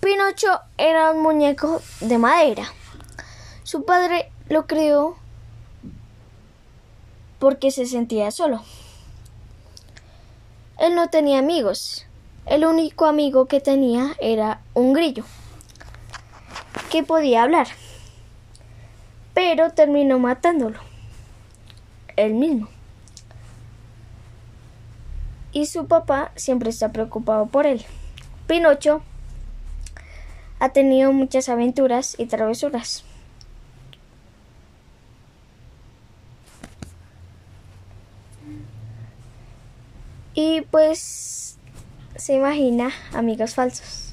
Pinocho era un muñeco de madera. Su padre lo creó porque se sentía solo. Él no tenía amigos. El único amigo que tenía era un grillo, que podía hablar, pero terminó matándolo, él mismo. Y su papá siempre está preocupado por él. Pinocho ha tenido muchas aventuras y travesuras. Y pues se imagina amigos falsos.